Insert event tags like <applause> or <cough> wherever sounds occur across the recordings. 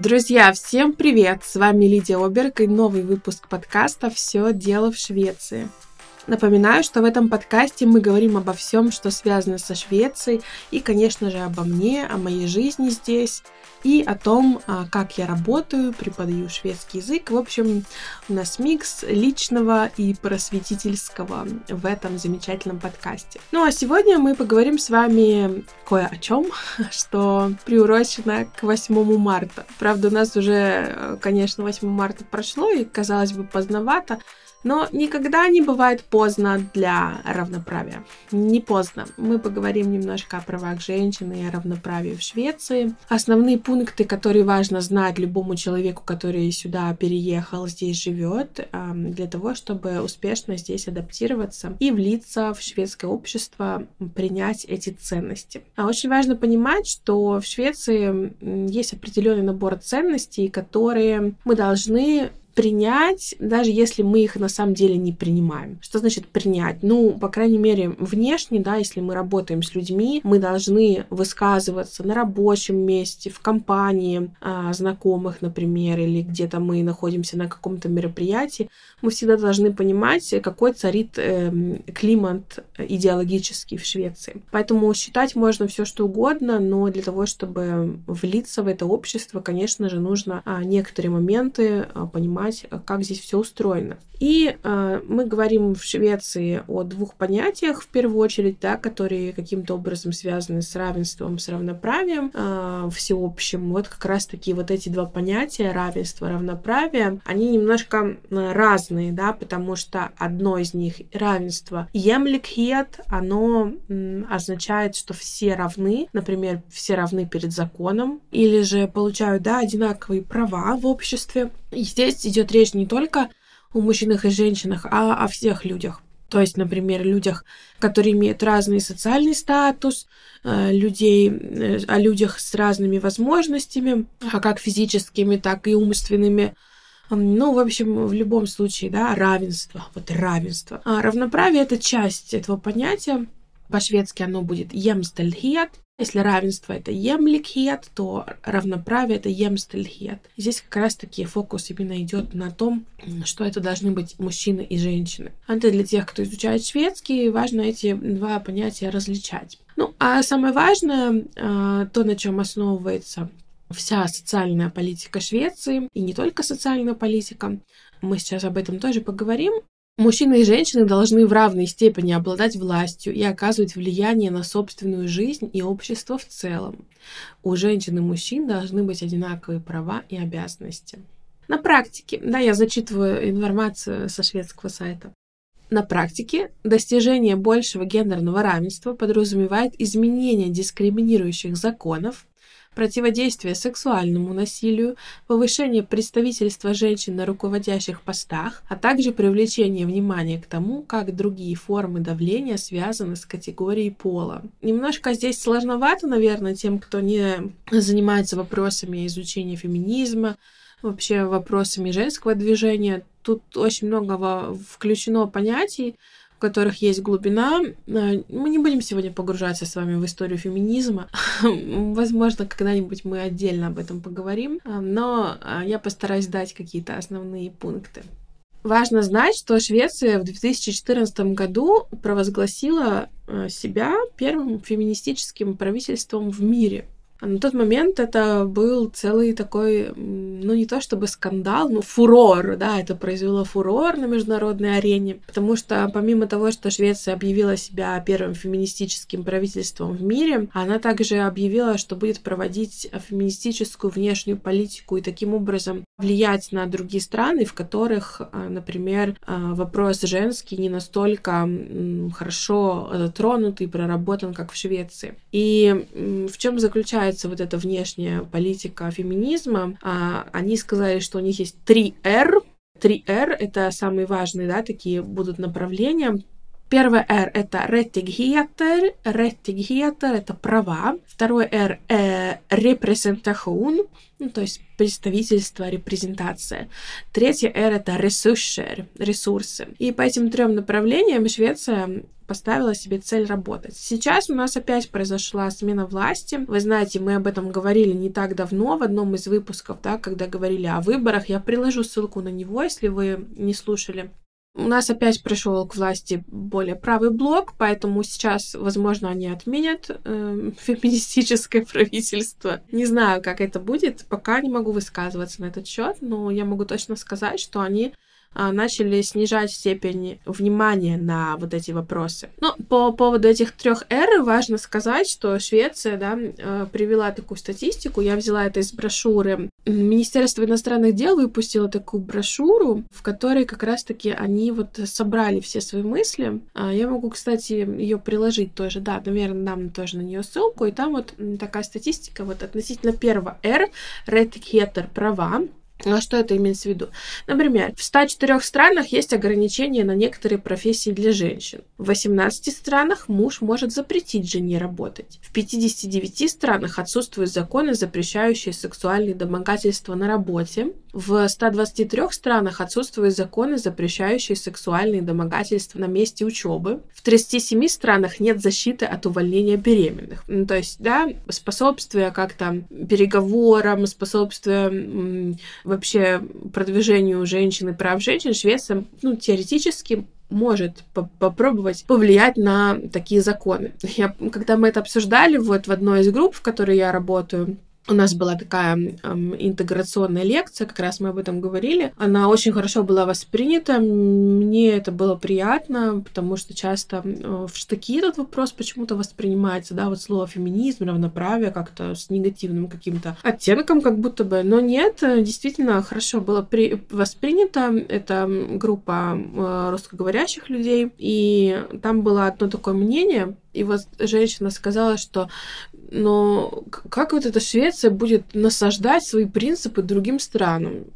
Друзья, всем привет! С вами Лидия Оберг и новый выпуск подкаста «Все дело в Швеции». Напоминаю, что в этом подкасте мы говорим обо всем, что связано со Швецией, и, конечно же, обо мне, о моей жизни здесь, и о том, а, как я работаю, преподаю шведский язык. В общем, у нас микс личного и просветительского в этом замечательном подкасте. Ну а сегодня мы поговорим с вами кое о чем, <laughs> что приурочено к 8 марта. Правда, у нас уже, конечно, 8 марта прошло, и, казалось бы, поздновато, но никогда не бывает поздно для равноправия. Не поздно. Мы поговорим немножко о правах женщины и о равноправии в Швеции. Основные пункты, которые важно знать любому человеку, который сюда переехал, здесь живет, для того, чтобы успешно здесь адаптироваться и влиться в шведское общество, принять эти ценности. А очень важно понимать, что в Швеции есть определенный набор ценностей, которые мы должны принять, даже если мы их на самом деле не принимаем. Что значит принять? Ну, по крайней мере, внешне, да, если мы работаем с людьми, мы должны высказываться на рабочем месте, в компании а, знакомых, например, или где-то мы находимся на каком-то мероприятии, мы всегда должны понимать, какой царит э, климат идеологический в Швеции. Поэтому считать можно все что угодно, но для того, чтобы влиться в это общество, конечно же, нужно а, некоторые моменты а, понимать понимать, э, как здесь все устроено. И э, мы говорим в Швеции о двух понятиях, в первую очередь, да, которые каким-то образом связаны с равенством, с равноправием э, всеобщим. Вот как раз-таки вот эти два понятия, равенство, равноправие, они немножко э, разные, да, потому что одно из них, равенство, емликхет, оно означает, что все равны, например, все равны перед законом, или же получают, да, одинаковые права в обществе. И здесь идет речь не только о мужчинах и женщинах, а о всех людях. То есть, например, людях, которые имеют разный социальный статус, э, людей, э, о людях с разными возможностями, а как физическими, так и умственными. Ну, в общем, в любом случае, да, равенство, вот равенство. А равноправие — это часть этого понятия. По-шведски оно будет «jämställdhet», если равенство это jämlikhet, то равноправие это jämställdhet. Здесь как раз таки фокус именно идет на том, что это должны быть мужчины и женщины. Это для тех, кто изучает шведский, важно эти два понятия различать. Ну, а самое важное, а, то, на чем основывается вся социальная политика Швеции, и не только социальная политика, мы сейчас об этом тоже поговорим, Мужчины и женщины должны в равной степени обладать властью и оказывать влияние на собственную жизнь и общество в целом. У женщин и мужчин должны быть одинаковые права и обязанности. На практике, да, я зачитываю информацию со шведского сайта. На практике достижение большего гендерного равенства подразумевает изменение дискриминирующих законов, противодействие сексуальному насилию, повышение представительства женщин на руководящих постах, а также привлечение внимания к тому, как другие формы давления связаны с категорией пола. Немножко здесь сложновато, наверное, тем, кто не занимается вопросами изучения феминизма, вообще вопросами женского движения. Тут очень много включено понятий, которых есть глубина. Э, мы не будем сегодня погружаться с вами в историю феминизма. <laughs> Возможно, когда-нибудь мы отдельно об этом поговорим, э, но э, я постараюсь дать какие-то основные пункты. Важно знать, что Швеция в 2014 году провозгласила себя первым феминистическим правительством в мире. А на тот момент это был целый такой, ну не то чтобы скандал, но фурор, да, это произвело фурор на международной арене, потому что помимо того, что Швеция объявила себя первым феминистическим правительством в мире, она также объявила, что будет проводить феминистическую внешнюю политику и таким образом влиять на другие страны, в которых, а, например, а, вопрос женский не настолько хорошо затронут и проработан, как в Швеции. И в чем заключается вот эта внешняя политика феминизма, а, они сказали, что у них есть три R. Три R — это самые важные, да, такие будут направления. Первое R — это rättigheter. Rättigheter — это права. Второе R — э, репрезентацион, ну, то есть представительство, репрезентация. Третье R — это resurser, ресурсы. И по этим трем направлениям Швеция поставила себе цель работать. Сейчас у нас опять произошла смена власти. Вы знаете, мы об этом говорили не так давно в одном из выпусков, да, когда говорили о выборах. Я приложу ссылку на него, если вы не слушали. У нас опять пришел к власти более правый блок, поэтому сейчас, возможно, они отменят э, <laughs> феминистическое правительство. Не знаю, как это будет, пока не могу высказываться на этот счет, но я могу точно сказать, что они начали снижать степень внимания на вот эти вопросы. Но по поводу этих трех эр важно сказать, что Швеция да, э, привела такую статистику. Я взяла это из брошюры. Министерство иностранных дел выпустило такую брошюру, в которой как раз-таки они вот собрали все свои мысли. А, я могу, кстати, ее приложить тоже. Да, наверное, дам тоже на нее ссылку. И там вот такая статистика вот относительно первого R, red права, а что это имеется в виду? Например, в 104 странах есть ограничения на некоторые профессии для женщин. В 18 странах муж может запретить жене работать. В 59 странах отсутствуют законы, запрещающие сексуальные домогательства на работе. В 123 странах отсутствуют законы, запрещающие сексуальные домогательства на месте учебы. В 37 странах нет защиты от увольнения беременных. Ну, то есть, да, способствуя как-то переговорам, способствуя вообще продвижению женщин и прав женщин, Швеция, ну, теоретически может по попробовать повлиять на такие законы. Я, когда мы это обсуждали вот в одной из групп, в которой я работаю, у нас была такая эм, интеграционная лекция, как раз мы об этом говорили. Она очень хорошо была воспринята. Мне это было приятно, потому что часто в штыки этот вопрос почему-то воспринимается, да, вот слово феминизм, равноправие как-то с негативным каким-то оттенком, как будто бы. Но нет, действительно хорошо было при... воспринято. Это группа э, русскоговорящих людей, и там было одно такое мнение, и вот женщина сказала, что но как вот эта Швеция будет насаждать свои принципы другим странам?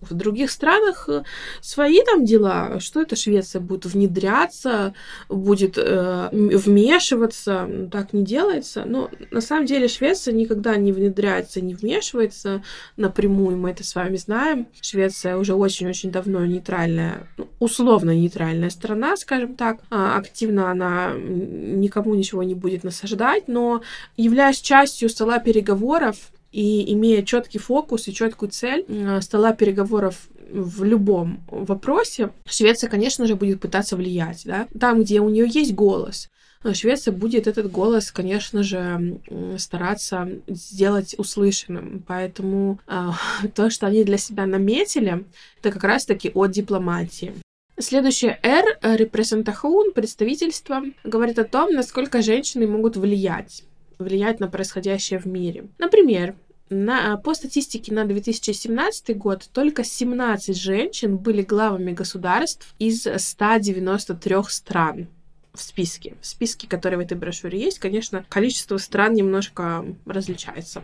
В других странах э, свои там дела. Что это Швеция будет внедряться, будет э, вмешиваться? Так не делается. Но на самом деле Швеция никогда не внедряется, не вмешивается напрямую. Мы это с вами знаем. Швеция уже очень-очень давно нейтральная, ну, условно нейтральная страна, скажем так. А, активно она никому ничего не будет насаждать, но являясь частью стола переговоров, и имея четкий фокус и четкую цель стола переговоров в любом вопросе, Швеция, конечно же, будет пытаться влиять, да, там, где у нее есть голос. Швеция будет этот голос, конечно же, стараться сделать услышанным. Поэтому э, <laughs> то, что они для себя наметили, это как раз-таки о дипломатии. Следующее R, репрезентахун, представительство, говорит о том, насколько женщины могут влиять влиять на происходящее в мире. Например, на, по статистике на 2017 год только 17 женщин были главами государств из 193 стран в списке. В списке, который в этой брошюре есть, конечно, количество стран немножко различается.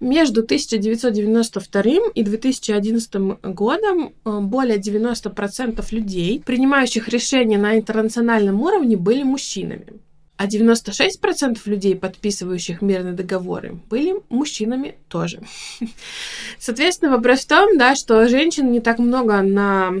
Между 1992 и 2011 годом э, более 90% людей, принимающих решения на интернациональном уровне, были мужчинами а 96% людей, подписывающих мирные договоры, были мужчинами тоже. Соответственно, вопрос в том, да, что женщин не так много на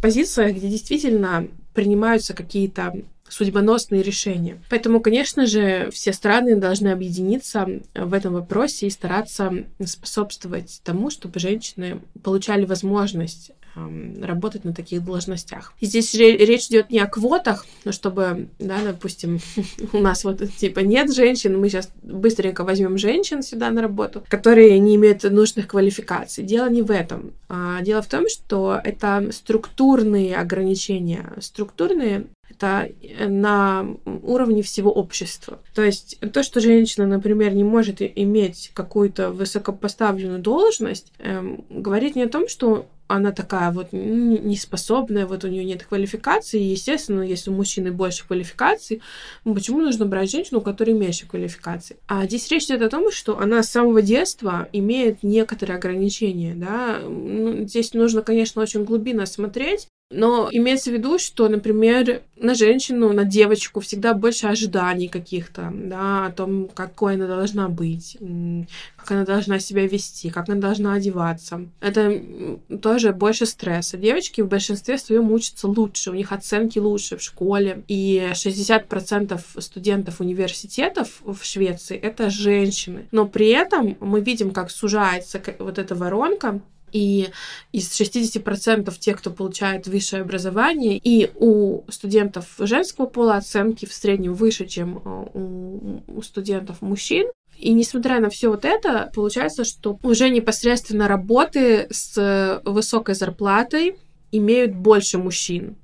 позициях, где действительно принимаются какие-то судьбоносные решения. Поэтому, конечно же, все страны должны объединиться в этом вопросе и стараться способствовать тому, чтобы женщины получали возможность работать на таких должностях. И здесь речь идет не о квотах, но чтобы, да, допустим, <laughs> у нас вот типа нет женщин, мы сейчас быстренько возьмем женщин сюда на работу, которые не имеют нужных квалификаций. Дело не в этом. А дело в том, что это структурные ограничения. Структурные это э, на уровне всего общества. То есть то, что женщина, например, не может иметь какую-то высокопоставленную должность, эм, говорит не о том, что она такая вот неспособная, вот у нее нет квалификации. И, естественно, если у мужчины больше квалификаций, ну, почему нужно брать женщину, у которой меньше квалификации? А здесь речь идет о том, что она с самого детства имеет некоторые ограничения, да. Ну, здесь нужно, конечно, очень глубинно смотреть, Но имеется в виду, что, например, на женщину, на девочку всегда больше ожиданий каких-то, да, о том, какой она должна быть, как она должна себя вести, как она должна одеваться. Это тоже больше стресса. Девочки в большинстве своем учатся лучше, у них оценки лучше в школе. И 60% студентов университетов в Швеции — это женщины. Но при этом мы видим, как сужается вот эта воронка, и из 60% тех, кто получает высшее образование, и у студентов женского пола оценки в среднем выше, чем э, у, студентов мужчин. И несмотря на все вот это, получается, что уже непосредственно работы с высокой зарплатой имеют больше мужчин.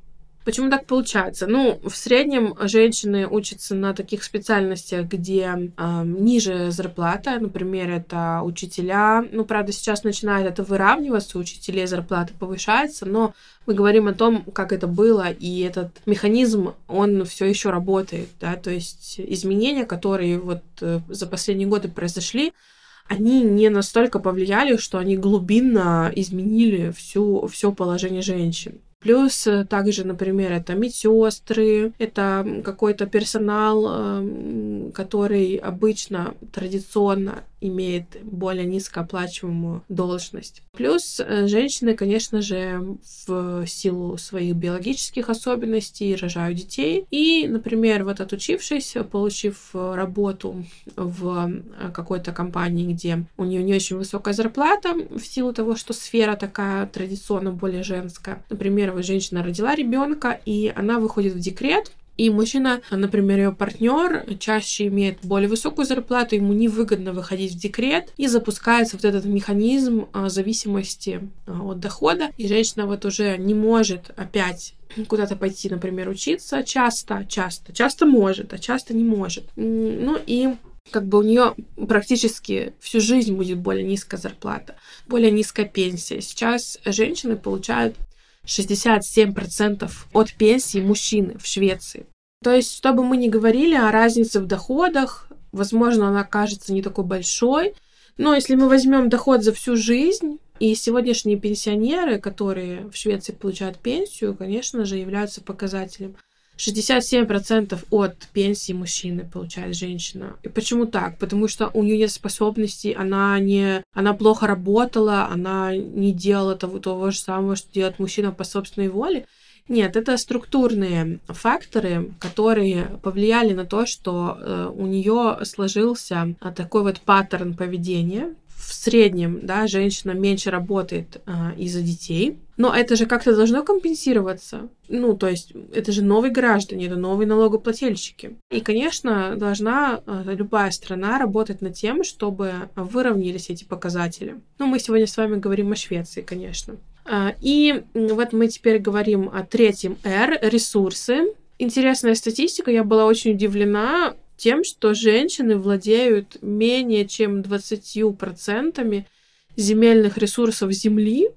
Почему так получается? Ну, в среднем женщины учатся на таких специальностях, где э, ниже зарплата, например, это учителя. Ну, правда, сейчас начинает это выравниваться, учителей зарплата повышается, но мы говорим о том, как это было, и этот механизм, он все еще работает, да, то есть изменения, которые вот э, за последние годы произошли, они не настолько повлияли, что они глубинно изменили всю, все положение женщин. Плюс э, также, например, это медсестры, это какой-то персонал, эм, который обычно традиционно имеет более низкооплачиваемую должность. Плюс э, женщины, конечно же, в силу своих биологических особенностей рожают детей. И, например, вот отучившись, получив работу в э, какой-то компании, где у нее не очень высокая зарплата, в силу того, что сфера такая традиционно более женская. Например, вот женщина родила ребенка, и она выходит в декрет, и мужчина, например, ее партнер, чаще имеет более высокую зарплату, ему невыгодно выходить в декрет, и запускается вот этот механизм а, зависимости а, от дохода, и женщина вот уже не может опять куда-то пойти, например, учиться часто, часто, часто может, а часто не может. Ну и как бы у нее практически всю жизнь будет более низкая зарплата, более низкая пенсия. Сейчас женщины получают 67% от пенсии мужчины в Швеции. То есть, чтобы мы не говорили о разнице в доходах, возможно, она кажется не такой большой, но если мы возьмем доход за всю жизнь, и сегодняшние пенсионеры, которые в Швеции получают пенсию, конечно же, являются показателем 67% от пенсии мужчины получает женщина. И почему так? Потому что у нее нет способностей, она не, она плохо работала, она не делала того, того же самого, что делает мужчина по собственной воле. Нет, это структурные факторы, которые повлияли на то, что э, у нее сложился э, такой вот паттерн поведения, в среднем, да, женщина меньше работает а, из-за детей, но это же как-то должно компенсироваться. Ну, то есть это же новые граждане, это новые налогоплательщики. И, конечно, должна а, любая страна работать над тем, чтобы выровнялись эти показатели. Ну, мы сегодня с вами говорим о Швеции, конечно. А, и вот мы теперь говорим о третьем R — ресурсы. Интересная статистика, я была очень удивлена тем, что женщины владеют менее чем 20% земельных ресурсов Земли,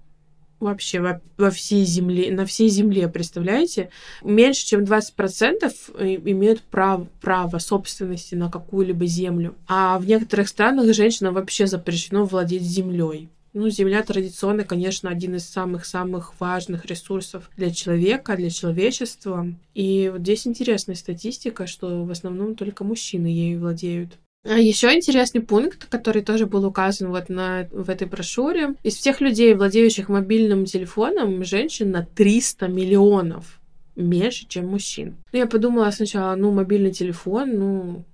вообще во, во всей земле, на всей земле, представляете? Меньше чем 20% имеют право, право собственности на какую-либо землю. А в некоторых странах женщинам вообще запрещено владеть землей. Ну, земля традиционно, конечно, один из самых-самых важных ресурсов для человека, для человечества. И вот здесь интересная статистика, что в основном только мужчины ею владеют. А еще интересный пункт, который тоже был указан вот на, в этой брошюре. Из всех людей, владеющих мобильным телефоном, женщин на 300 миллионов меньше, чем мужчин. Ну, я подумала сначала, ну, мобильный телефон, ну,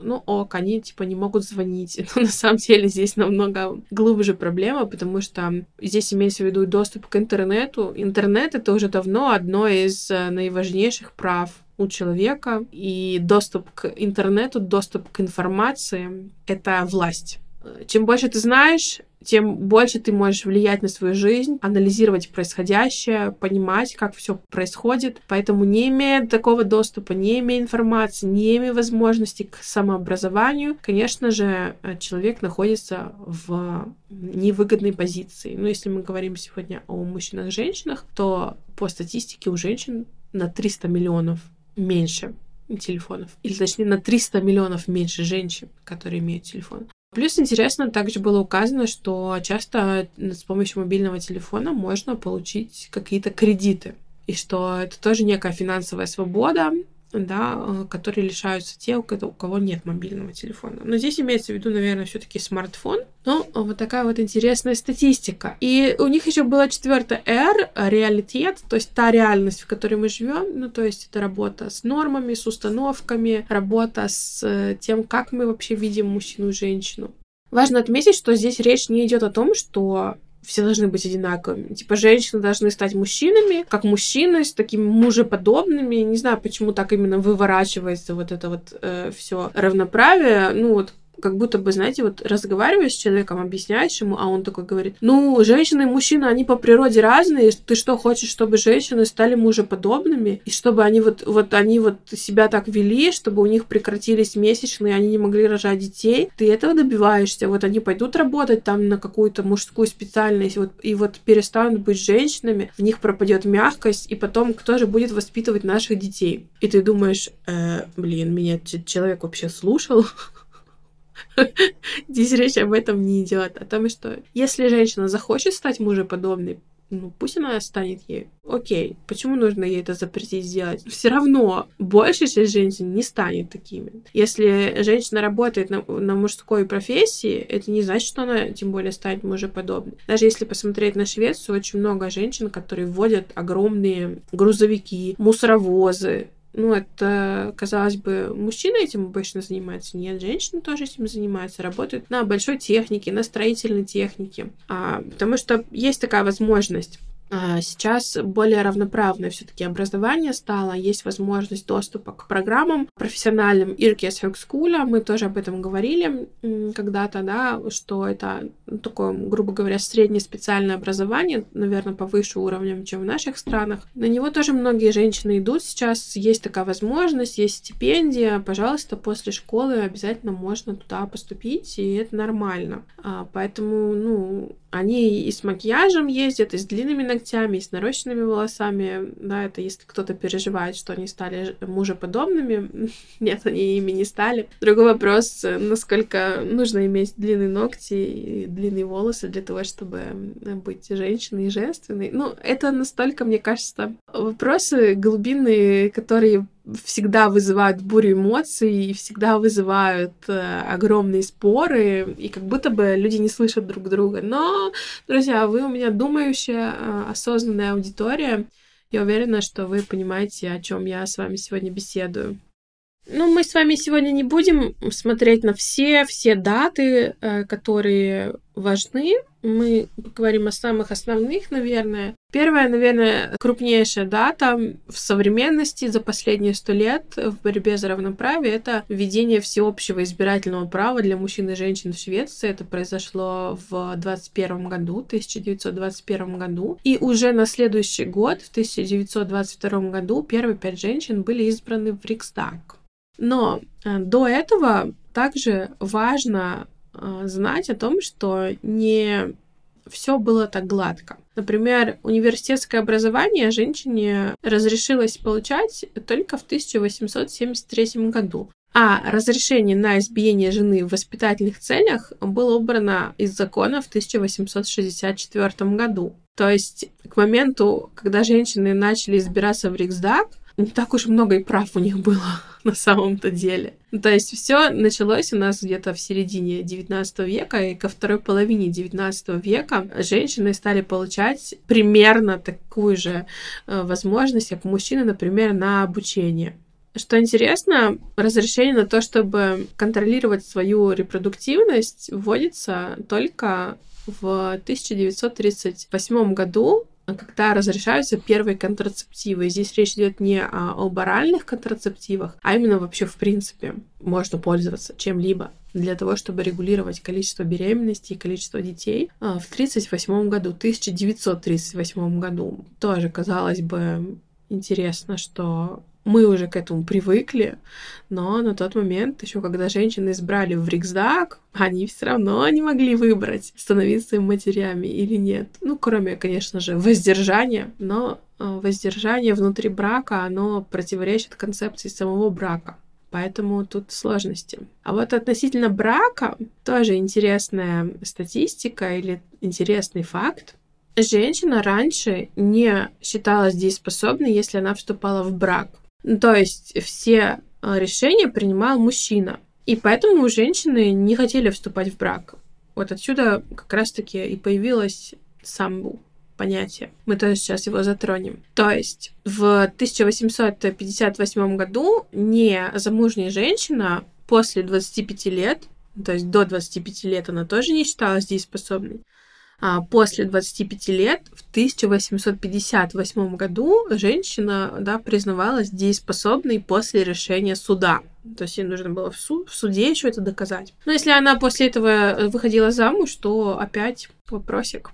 ну ок, они типа не могут звонить. <laughs> Но на самом деле здесь намного глубже проблема, потому что здесь имеется в виду доступ к интернету. Интернет это уже давно одно из э, наиважнейших прав у человека, и доступ к интернету, доступ к информации — это власть. Чем больше ты знаешь, тем больше ты можешь влиять на свою жизнь, анализировать происходящее, понимать, как все происходит. Поэтому не имея такого доступа, не имея информации, не имея возможности к самообразованию, конечно же, человек находится в невыгодной позиции. Но если мы говорим сегодня о мужчинах и женщинах, то по статистике у женщин на 300 миллионов меньше телефонов. Или точнее на 300 миллионов меньше женщин, которые имеют телефон. Плюс интересно, также было указано, что часто с помощью мобильного телефона можно получить какие-то кредиты. и что это тоже некая финансовая свобода, да, э, которые лишаются те, у кого нет мобильного телефона. Но здесь имеется в виду, наверное, все-таки смартфон. Но вот такая вот интересная статистика. И у них еще была четвертая R, реалитет, то есть та реальность, в которой мы живем. Ну, то есть это работа с нормами, с установками, работа с э, тем, как мы вообще видим мужчину и женщину. Важно отметить, что здесь речь не идет о том, что все должны быть одинаковыми. Типа, женщины должны стать мужчинами, как мужчины, с такими мужеподобными. Не знаю, почему так именно выворачивается вот это вот э, все равноправие. Ну, вот как будто бы, знаете, вот разговариваешь с человеком, объясняешь ему, а он такой говорит, ну, женщины и мужчины, они по природе разные, ты что, хочешь, чтобы женщины стали мужеподобными, и чтобы они вот, вот они вот себя так вели, чтобы у них прекратились месячные, они не могли рожать детей, ты этого добиваешься, вот они пойдут работать там на какую-то мужскую специальность, вот, и вот перестанут быть женщинами, в них пропадет мягкость, и потом кто же будет воспитывать наших детей? И ты думаешь, э, блин, меня человек вообще слушал? <laughs> Здесь речь об этом не идет. О том, что если женщина захочет стать мужеподобной, ну, пусть она станет ей. Окей, почему нужно ей это запретить сделать? Все равно большая часть женщин не станет такими. Если женщина работает на, на мужской профессии, это не значит, что она тем более станет мужеподобной. Даже если посмотреть на Швецию, очень много женщин, которые водят огромные грузовики, мусоровозы, ну, это, казалось бы, мужчины этим обычно занимаются. Нет, женщины тоже этим занимаются, работают на большой технике, на строительной технике. А, потому что есть такая возможность. А, сейчас более равноправное все-таки образование стало, есть возможность доступа к программам профессиональным Иркес Högskola, мы тоже об этом говорили когда-то, да, что это такое, грубо говоря, среднее специальное образование, наверное, повыше уровнем, чем в наших странах. На него тоже многие женщины идут сейчас, есть такая возможность, есть стипендия, пожалуйста, после школы обязательно можно туда поступить, и это нормально. А, поэтому, ну, они и с макияжем ездят, и с длинными ногтями, и с нарощенными волосами. Да, это если кто-то переживает, что они стали мужеподобными. <laughs> Нет, они ими не стали. Другой вопрос, насколько нужно иметь длинные ногти и длинные волосы для того, чтобы быть женщиной и женственной. Ну, это настолько, мне кажется, вопросы глубинные, которые всегда вызывают бурю эмоций и всегда вызывают э, огромные споры, и как будто бы люди не слышат друг друга. Но, друзья, вы у меня думающая, э, осознанная аудитория. Я уверена, что вы понимаете, о чем я с вами сегодня беседую. Ну, мы с вами сегодня не будем смотреть на все, все даты, э, которые важны. Мы поговорим о самых основных, наверное. Первая, наверное, крупнейшая дата в современности за последние сто лет в борьбе за равноправие — это введение всеобщего избирательного права для мужчин и женщин в Швеции. Это произошло в 21 году, 1921 году. И уже на следующий год, в 1922 году, первые пять женщин были избраны в Риксдаг. Но э, до этого также важно э, знать о том, что не все было так гладко. Например, университетское образование женщине разрешилось получать только в 1873 году. А разрешение на избиение жены в воспитательных целях было убрано из закона в 1864 году. То есть к моменту, когда женщины начали избираться в Риксдаг, не так уж много и прав у них было <laughs> на самом-то деле. Ну, то есть все началось у нас где-то в середине 19 века, и ко второй половине 19 века женщины стали получать примерно такую же э, возможность, как мужчины, например, на обучение. Что интересно, разрешение на то, чтобы контролировать свою репродуктивность, вводится только в 1938 году когда разрешаются первые контрацептивы. здесь речь идет не об оральных контрацептивах, а именно вообще в принципе можно пользоваться чем-либо для того, чтобы регулировать количество беременности и количество детей. А, в 1938 году, 1938 году, тоже, казалось бы, интересно, что мы уже к этому привыкли, но на тот момент, еще когда женщины избрали в Риксдаг, они все равно не могли выбрать, становиться им матерями или нет. Ну, кроме, конечно же, воздержания, но э, воздержание внутри брака, оно противоречит концепции самого брака. Поэтому тут сложности. А вот относительно брака тоже интересная статистика или интересный факт. женщина раньше не считалась дееспособной, если она вступала в брак. То есть все а, решения принимал мужчина. И поэтому женщины не хотели вступать в брак. Вот отсюда как раз-таки и появилась самбу понятие. Мы тоже сейчас его затронем. То есть в 1858 году не замужняя женщина после 25 лет, то есть до 25 лет она тоже не считалась дееспособной, после 25 лет, в 1858 году, женщина да, признавалась дееспособной после решения суда. То есть ей нужно было в, суд, в суде еще это доказать. Но если она после этого выходила замуж, то опять вопросик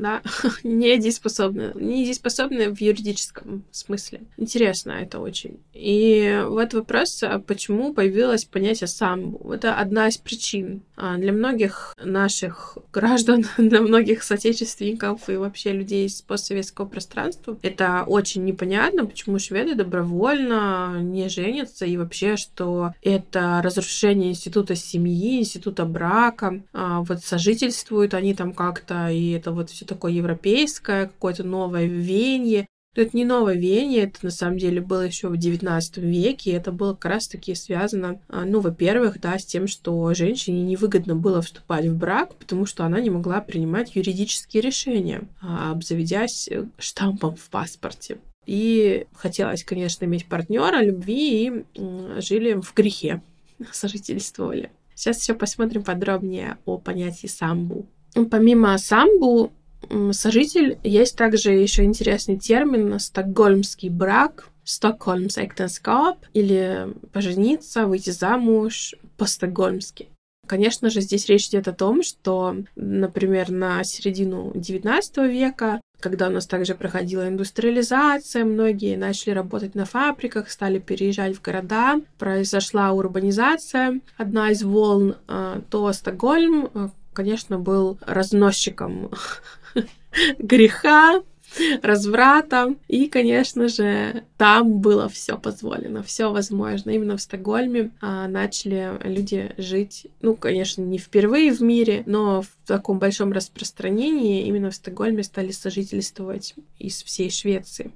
да, <laughs> недееспособны. Недееспособны в юридическом смысле. Интересно это очень. И вот вопрос, а почему появилось понятие самбу. Это одна из причин. А для многих наших граждан, <laughs> для многих соотечественников и вообще людей из постсоветского пространства это очень непонятно, почему шведы добровольно не женятся и вообще, что это разрушение института семьи, института брака, а вот сожительствуют они там как-то, и это вот все такое европейское, какое-то новое веяние. Но это не новое веяние, это на самом деле было еще в XIX веке, и это было как раз-таки связано, а, ну, во-первых, да, с тем, что женщине невыгодно было вступать в брак, потому что она не могла принимать юридические решения, а, обзаведясь э, штампом в паспорте. И хотелось, конечно, иметь партнера, любви, и жили в грехе, <laughs> сожительствовали. Сейчас еще посмотрим подробнее о понятии самбу. Помимо самбу, сожитель, есть также еще интересный термин стокгольмский брак, Стокгольмс Эктенскап, или пожениться, выйти замуж по-стокгольмски. Конечно же, здесь речь идет о том, что, например, на середину XIX века, когда у нас также проходила индустриализация, многие начали работать на фабриках, стали переезжать в города, произошла урбанизация, одна из волн, а, то Стокгольм а, конечно, был разносчиком <laughs> греха, разврата. И, конечно же, там было все позволено, все возможно. Именно в Стокгольме а, начали люди жить, ну, конечно, не впервые в мире, но в таком большом распространении именно в Стокгольме стали сожительствовать из всей Швеции.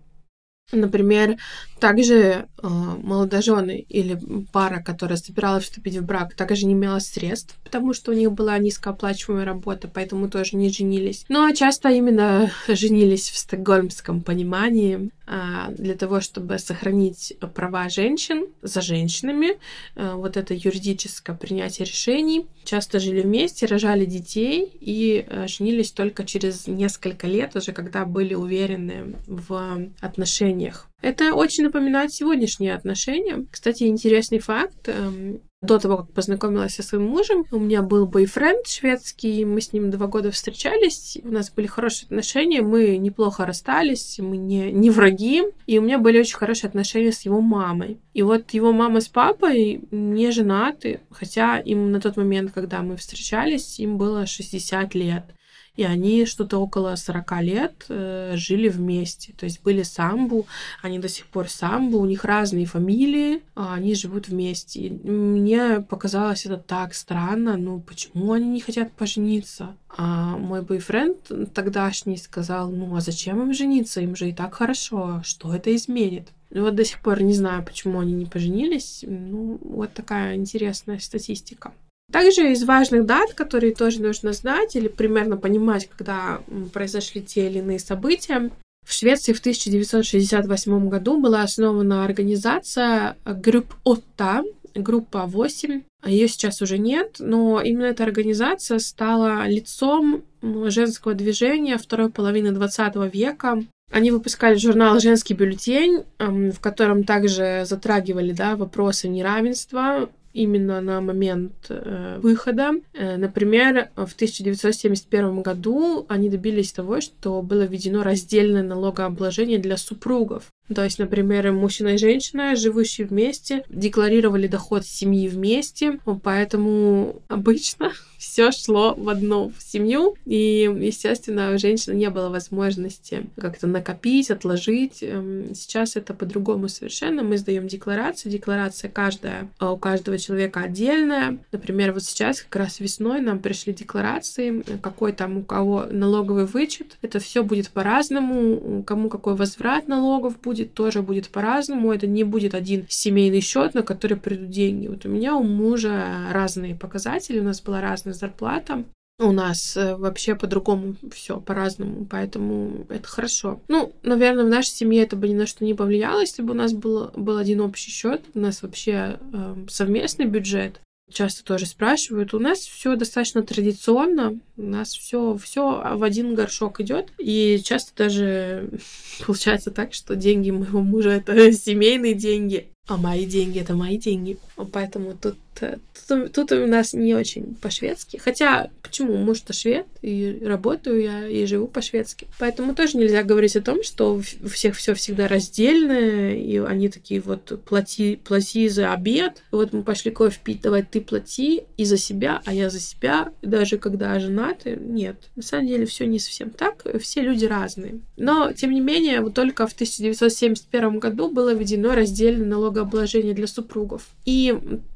Например, также э, молодожены или пара, которая собиралась вступить в брак, также не имела средств, потому что у них была низкооплачиваемая работа, поэтому тоже не женились. Но часто именно <laughs> женились в стокгольмском понимании для того, чтобы сохранить права женщин за женщинами, э, вот это юридическое принятие решений. Часто жили вместе, рожали детей и э, женились только через несколько лет, уже когда были уверены в отношениях. Это очень напоминает сегодняшние отношения. Кстати, интересный факт. Эм, до того, как познакомилась со своим мужем, у меня был бойфренд шведский, мы с ним два года встречались, у нас были хорошие отношения, мы неплохо расстались, мы не, не враги, и у меня были очень хорошие отношения с его мамой. И вот его мама с папой не женаты, хотя им на тот момент, когда мы встречались, им было 60 лет и они что-то около 40 лет э, жили вместе. То есть были самбу, они до сих пор самбу, у них разные фамилии, а они живут вместе. И мне показалось это так странно, ну почему они не хотят пожениться? А мой бойфренд тогдашний сказал, ну а зачем им жениться, им же и так хорошо, что это изменит? Вот до сих пор не знаю, почему они не поженились. Ну, вот такая интересная статистика. Также из важных дат, которые тоже нужно знать или примерно понимать, когда произошли те или иные события, в Швеции в 1968 году была основана организация Grupp Åtta, группа 8. Ее сейчас уже нет, но именно эта организация стала лицом женского движения второй половины 20 века. Они выпускали журнал «Женский бюллетень», в котором также затрагивали да, вопросы неравенства, именно на момент э, выхода. Э, например, в 1971 году они добились того, что было введено раздельное налогообложение для супругов. То есть, например, мужчина и женщина, живущие вместе, декларировали доход семьи вместе, поэтому обычно <laughs> все шло в одну семью, и, естественно, у женщины не было возможности как-то накопить, отложить. Эм, сейчас это по-другому совершенно. Мы сдаем декларацию, декларация каждая а у каждого человека отдельная. Например, вот сейчас как раз весной нам пришли декларации, какой там у кого налоговый вычет. Это все будет по-разному, кому какой возврат налогов будет, тоже будет по-разному. Это не будет один семейный счет, на который придут деньги. Вот у меня у мужа разные показатели, у нас была разная зарплата. У нас э, вообще по-другому все по-разному, поэтому это хорошо. Ну, наверное, в нашей семье это бы ни на что не повлияло, если бы у нас был, был один общий счет. У нас вообще э, совместный бюджет часто тоже спрашивают. У нас все достаточно традиционно, у нас все все в один горшок идет, и часто даже <laughs> получается так, что деньги моего мужа это <laughs> семейные деньги, а мои деньги это мои деньги. Поэтому тут Тут, тут у нас не очень по-шведски. Хотя, почему? Муж-то швед, и работаю я, и живу по-шведски. Поэтому тоже нельзя говорить о том, что у всех все всегда раздельно, и они такие вот плати, плати за обед. Вот мы пошли кофе пить, давай ты плати и за себя, а я за себя. Даже когда женаты, нет. На самом деле все не совсем так. Все люди разные. Но, тем не менее, вот только в 1971 году было введено раздельное налогообложение для супругов. И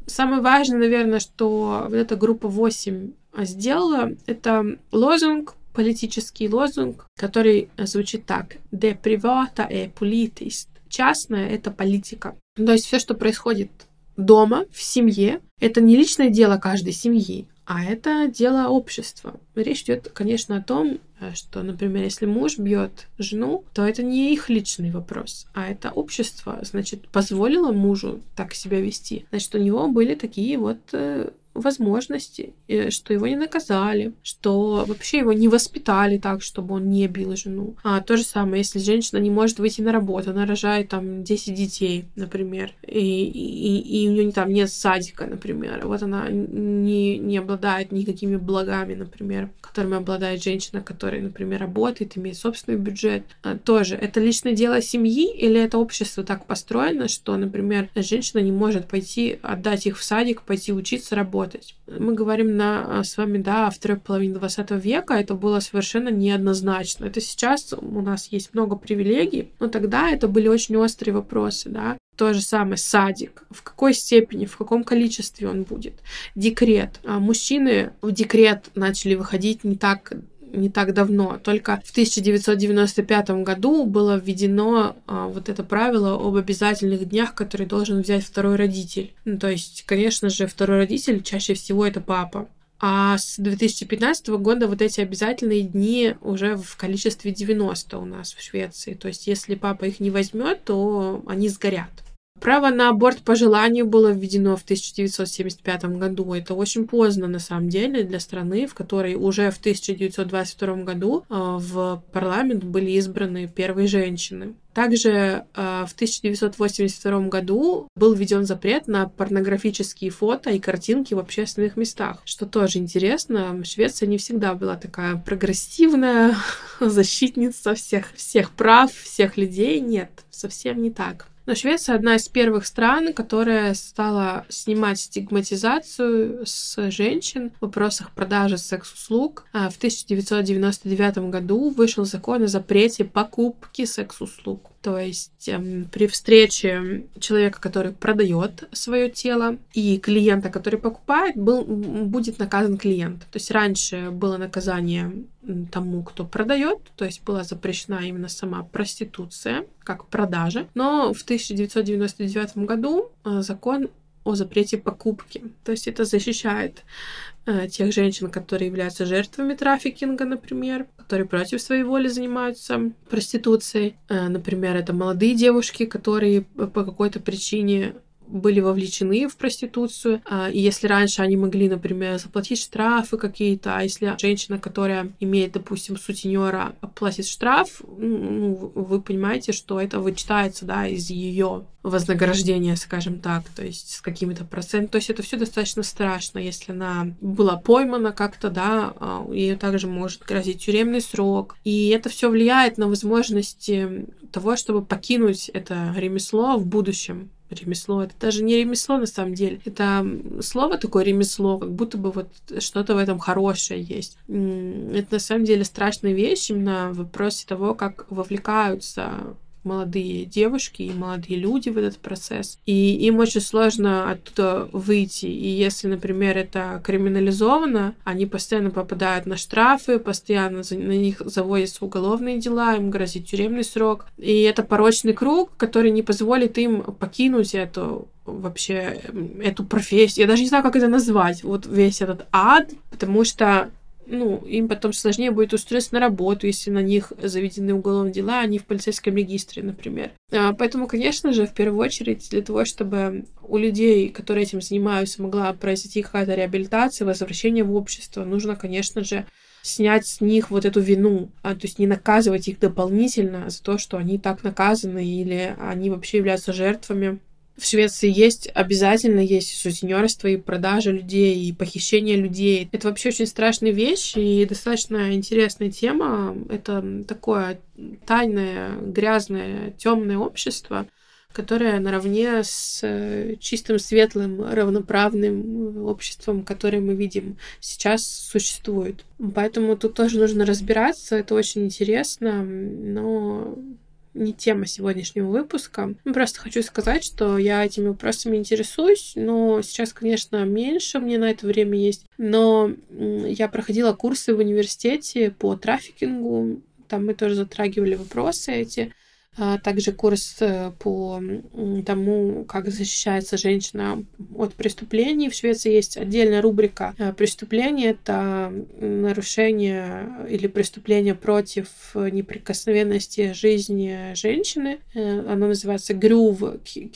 Самое важное, наверное, что вот эта группа 8 сделала, это лозунг, политический лозунг, который звучит так. «De privata är politiskt». Частное — это политика. То есть все, что происходит дома, в семье, это не личное дело каждой семьи, а это дело общества. Речь идет, конечно, о том, что, например, если муж бьет жену, то это не их личный вопрос, а это общество, значит, позволило мужу так себя вести. Значит, у него были такие вот э, возможности, что его не наказали, что вообще его не воспитали так, чтобы он не бил жену. А то же самое, если женщина не может выйти на работу, она рожает там 10 детей, например, и, и, и у нее там нет садика, например, вот она не, не обладает никакими благами, например, которыми обладает женщина, которая, например, работает, имеет собственный бюджет, а, тоже это личное дело семьи или это общество так построено, что, например, женщина не может пойти отдать их в садик, пойти учиться, работать, работать. Мы говорим на, а, с вами, да, о второй половине 20 века, это было совершенно неоднозначно. Это сейчас у нас есть много привилегий, но тогда это были очень острые вопросы, да. То же самое садик. В какой степени, в каком количестве он будет? Декрет. А мужчины в декрет начали выходить не так не так давно. Только в 1995 году было введено а, вот это правило об обязательных днях, которые должен взять второй родитель. Ну, то есть, конечно же, второй родитель чаще всего это папа. А с 2015 года вот эти обязательные дни уже в количестве 90 у нас в Швеции. То есть, если папа их не возьмет, то они сгорят. Право на аборт по желанию было введено в 1975 году. Это очень поздно, на самом деле, для страны, в которой уже в 1922 году э, в парламент были избраны первые женщины. Также э, в 1982 году был введен запрет на порнографические фото и картинки в общественных местах, что тоже интересно. Швеция не всегда была такая прогрессивная <laughs> защитница всех, всех прав, всех людей. Нет, совсем не так. Но Швеция одна из первых стран, которая стала снимать стигматизацию с женщин в вопросах продажи секс-услуг. А в 1999 году вышел закон о запрете покупки секс-услуг. То есть эм, при встрече человека, который продает свое тело, и клиента, который покупает, был, будет наказан клиент. То есть раньше было наказание тому, кто продает, то есть была запрещена именно сама проституция как продажа. Но в 1999 году э, закон о запрете покупки. То есть это защищает тех женщин, которые являются жертвами трафикинга, например, которые против своей воли занимаются проституцией. Э, например, это молодые девушки, которые по какой-то причине были вовлечены в проституцию. А, и если раньше они могли, например, заплатить штрафы какие-то, а если женщина, которая имеет, допустим, сутенера, платит штраф, ну, вы понимаете, что это вычитается, да, из ее вознаграждения, скажем так, то есть с какими-то процентами. То есть это все достаточно страшно, если она была поймана как-то, да, а, ее также может грозить тюремный срок. И это все влияет на возможности того, чтобы покинуть это ремесло в будущем. Ремесло. Это даже не ремесло на самом деле. Это слово такое ремесло, как будто бы вот что-то в этом хорошее есть. Это на самом деле страшная вещь именно в вопросе того, как вовлекаются молодые девушки и молодые люди в этот процесс. И им очень сложно оттуда выйти. И если, например, это криминализовано, они постоянно попадают на штрафы, постоянно на них заводятся уголовные дела, им грозит тюремный срок. И это порочный круг, который не позволит им покинуть эту вообще эту профессию. Я даже не знаю, как это назвать, вот весь этот ад, потому что ну, им потом сложнее будет устроиться на работу, если на них заведены уголовные дела, они в полицейском регистре, например. А, поэтому, конечно же, в первую очередь, для того, чтобы у людей, которые этим занимаются, могла произойти какая-то реабилитация, возвращение в общество, нужно, конечно же, снять с них вот эту вину, а, то есть не наказывать их дополнительно за то, что они так наказаны или они вообще являются жертвами в Швеции есть, обязательно есть сутенерство и продажа людей, и похищение людей. Это вообще очень страшная вещь и достаточно интересная тема. Это такое тайное, грязное, темное общество, которое наравне с э, чистым, светлым, равноправным обществом, которое мы видим сейчас, существует. Поэтому тут тоже нужно разбираться, это очень интересно, но не тема сегодняшнего выпуска. Ну, просто хочу сказать, что я этими вопросами интересуюсь, но сейчас, конечно, меньше мне на это время есть. Но я проходила курсы в университете по трафикингу, там мы тоже затрагивали вопросы эти. А также курс э, по тому, как защищается женщина от преступлений. В Швеции есть отдельная рубрика э, преступления. Это нарушение или преступление против неприкосновенности жизни женщины. Э, оно называется Грув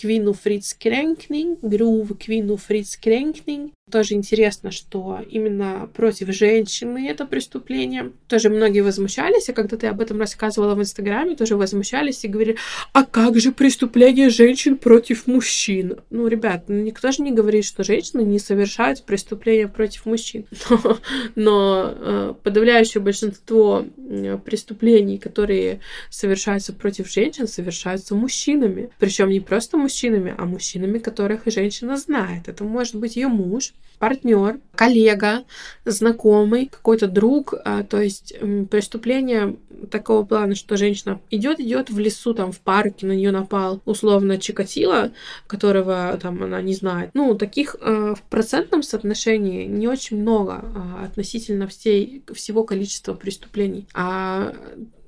Квину Фриц Кренкнинг. Грув Квину Фриц Кренкнинг. Тоже интересно, что именно против женщины это преступление. Тоже многие возмущались, а когда ты об этом рассказывала в Инстаграме, тоже возмущались и говорили, а как же преступление женщин против мужчин? Ну, ребят, ну, никто же не говорит, что женщины не совершают преступления против мужчин. <laughs> Но, но э, подавляющее большинство э, преступлений, которые совершаются против женщин, совершаются мужчинами. Причем не просто мужчинами, а мужчинами, которых женщина знает. Это может быть ее муж, партнер, коллега, знакомый, какой-то друг. А, то есть преступление такого плана, что женщина идет, идет в лесу, там, в парке, на нее напал условно Чикатило, которого там она не знает. Ну, таких э, в процентном соотношении не очень много э, относительно всей, всего количества преступлений. А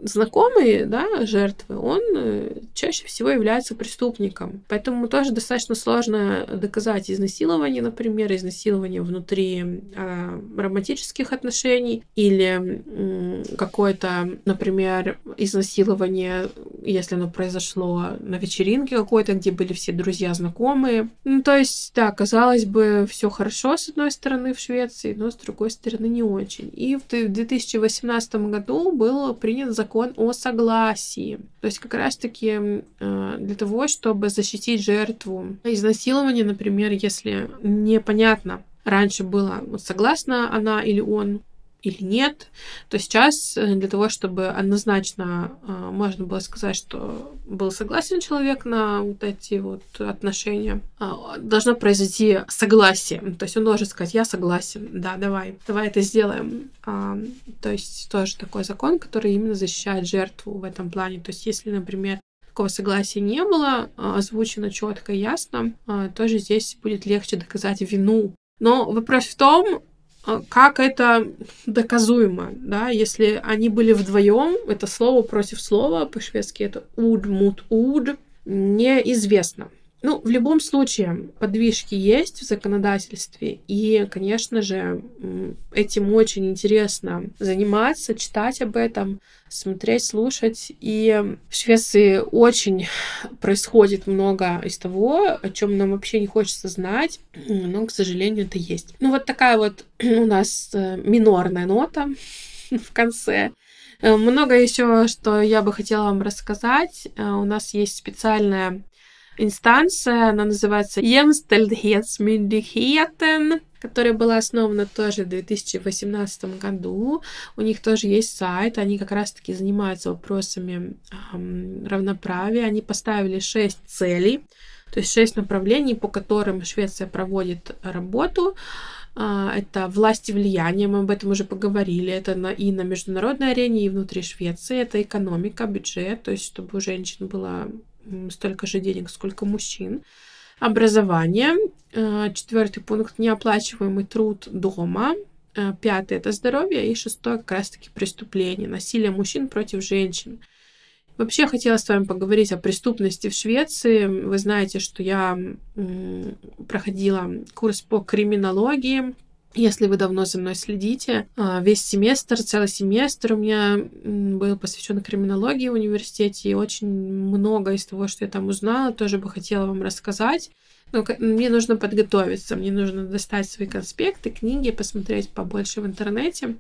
знакомый, да, жертвы, он э, чаще всего является преступником. Поэтому тоже достаточно сложно доказать изнасилование, например, изнасилование внутри э, романтических отношений или э, какое-то, например, изнасилование, если оно произошло на вечеринке какой-то, где были все друзья, знакомые. Ну, то есть, да, казалось бы, все хорошо с одной стороны в Швеции, но с другой стороны не очень. И в 2018 году был принят закон о согласии. То есть как раз-таки э, для того, чтобы защитить жертву изнасилования, например, если непонятно, раньше было, вот согласна она или он или нет, то сейчас э, для того, чтобы однозначно э, можно было сказать, что был согласен человек на вот эти вот отношения, э, должно произойти согласие. То есть он должен сказать, я согласен, да, давай, давай это сделаем. То есть тоже такой закон, который именно защищает жертву в этом плане. То есть если, например, такого согласия не было, озвучено четко и ясно, тоже здесь будет легче доказать вину. Но вопрос в том, а, как это доказуемо, да, если они были вдвоем, это слово против слова, по-шведски это уд, мут, уд, неизвестно. Ну, в любом случае, подвижки есть в законодательстве, и, конечно же, этим очень интересно заниматься, читать об этом, смотреть, слушать. И в Швеции очень происходит много из того, о чем нам вообще не хочется знать, но, к сожалению, это есть. Ну, вот такая вот у нас э, минорная нота <laughs> в конце. Э, много еще, что я бы хотела вам рассказать. Э, у нас есть специальная инстанция, она называется Jämställdhetsmyndigheten, которая была основана тоже в 2018 году. У них тоже есть сайт, они как раз-таки занимаются вопросами эм, равноправия. Они поставили шесть целей. То есть шесть направлений, по которым Швеция проводит работу. А, это власть и влияние, мы об этом уже поговорили. Это на, и на международной арене, и внутри Швеции. Это экономика, бюджет, то есть чтобы у женщин было столько же денег, сколько мужчин. Образование. А, четвертый пункт – неоплачиваемый труд дома. А, пятый – это здоровье. И шестой – как раз-таки преступление, насилие мужчин против женщин. Вообще хотела с вами поговорить о преступности в Швеции. Вы знаете, что я проходила курс по криминологии. Если вы давно за мной следите, а, весь семестр, целый семестр у меня был посвящен криминологии в университете, и очень много из того, что я там узнала, тоже бы хотела вам рассказать. Но мне нужно подготовиться, мне нужно достать свои конспекты, книги, посмотреть побольше в интернете.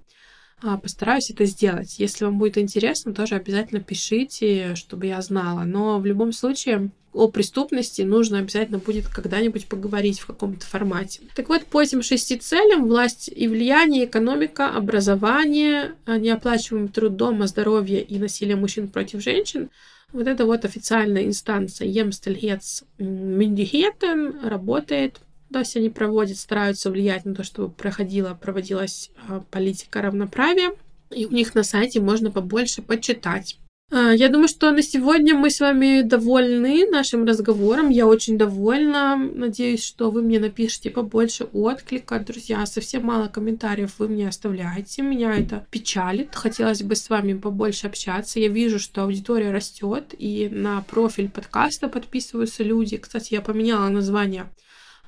А, постараюсь это сделать. Если вам будет интересно, тоже обязательно пишите, чтобы я знала. Но в любом случае о преступности нужно обязательно будет когда-нибудь поговорить в каком-то формате. Так вот, по этим шести целям власть и влияние, экономика, образование, а, неоплачиваемый труд дома, здоровье и насилие мужчин против женщин вот эта вот официальная инстанция Емстельхец Мюндихетен работает то есть они проводят, стараются влиять на то, чтобы проходила, проводилась а, политика равноправия. И у них на сайте можно побольше почитать. А, я думаю, что на сегодня мы с вами довольны нашим разговором. Я очень довольна. Надеюсь, что вы мне напишите побольше отклика. Друзья, совсем мало комментариев вы мне оставляете. Меня это печалит. Хотелось бы с вами побольше общаться. Я вижу, что аудитория растет, и на профиль подкаста подписываются люди. Кстати, я поменяла название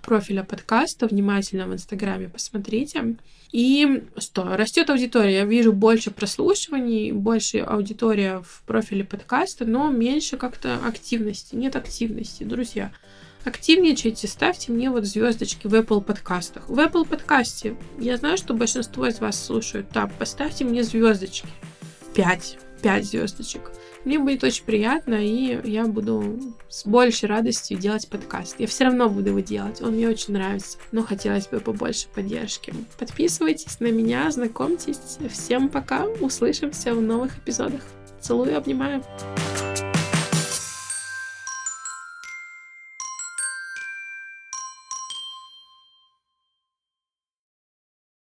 профиля подкаста, внимательно в Инстаграме посмотрите. И что, растет аудитория. Я вижу больше прослушиваний, больше аудитория в профиле подкаста, но меньше как-то активности. Нет активности, друзья. Активничайте, ставьте мне вот звездочки в Apple подкастах. В Apple подкасте я знаю, что большинство из вас слушают. Так, поставьте мне звездочки. Пять. Пять звездочек. Мне будет очень приятно, и я буду с большей радостью делать подкаст. Я все равно буду его делать, он мне очень нравится, но хотелось бы побольше поддержки. Подписывайтесь на меня, знакомьтесь. Всем пока, услышимся в новых эпизодах. Целую, обнимаю.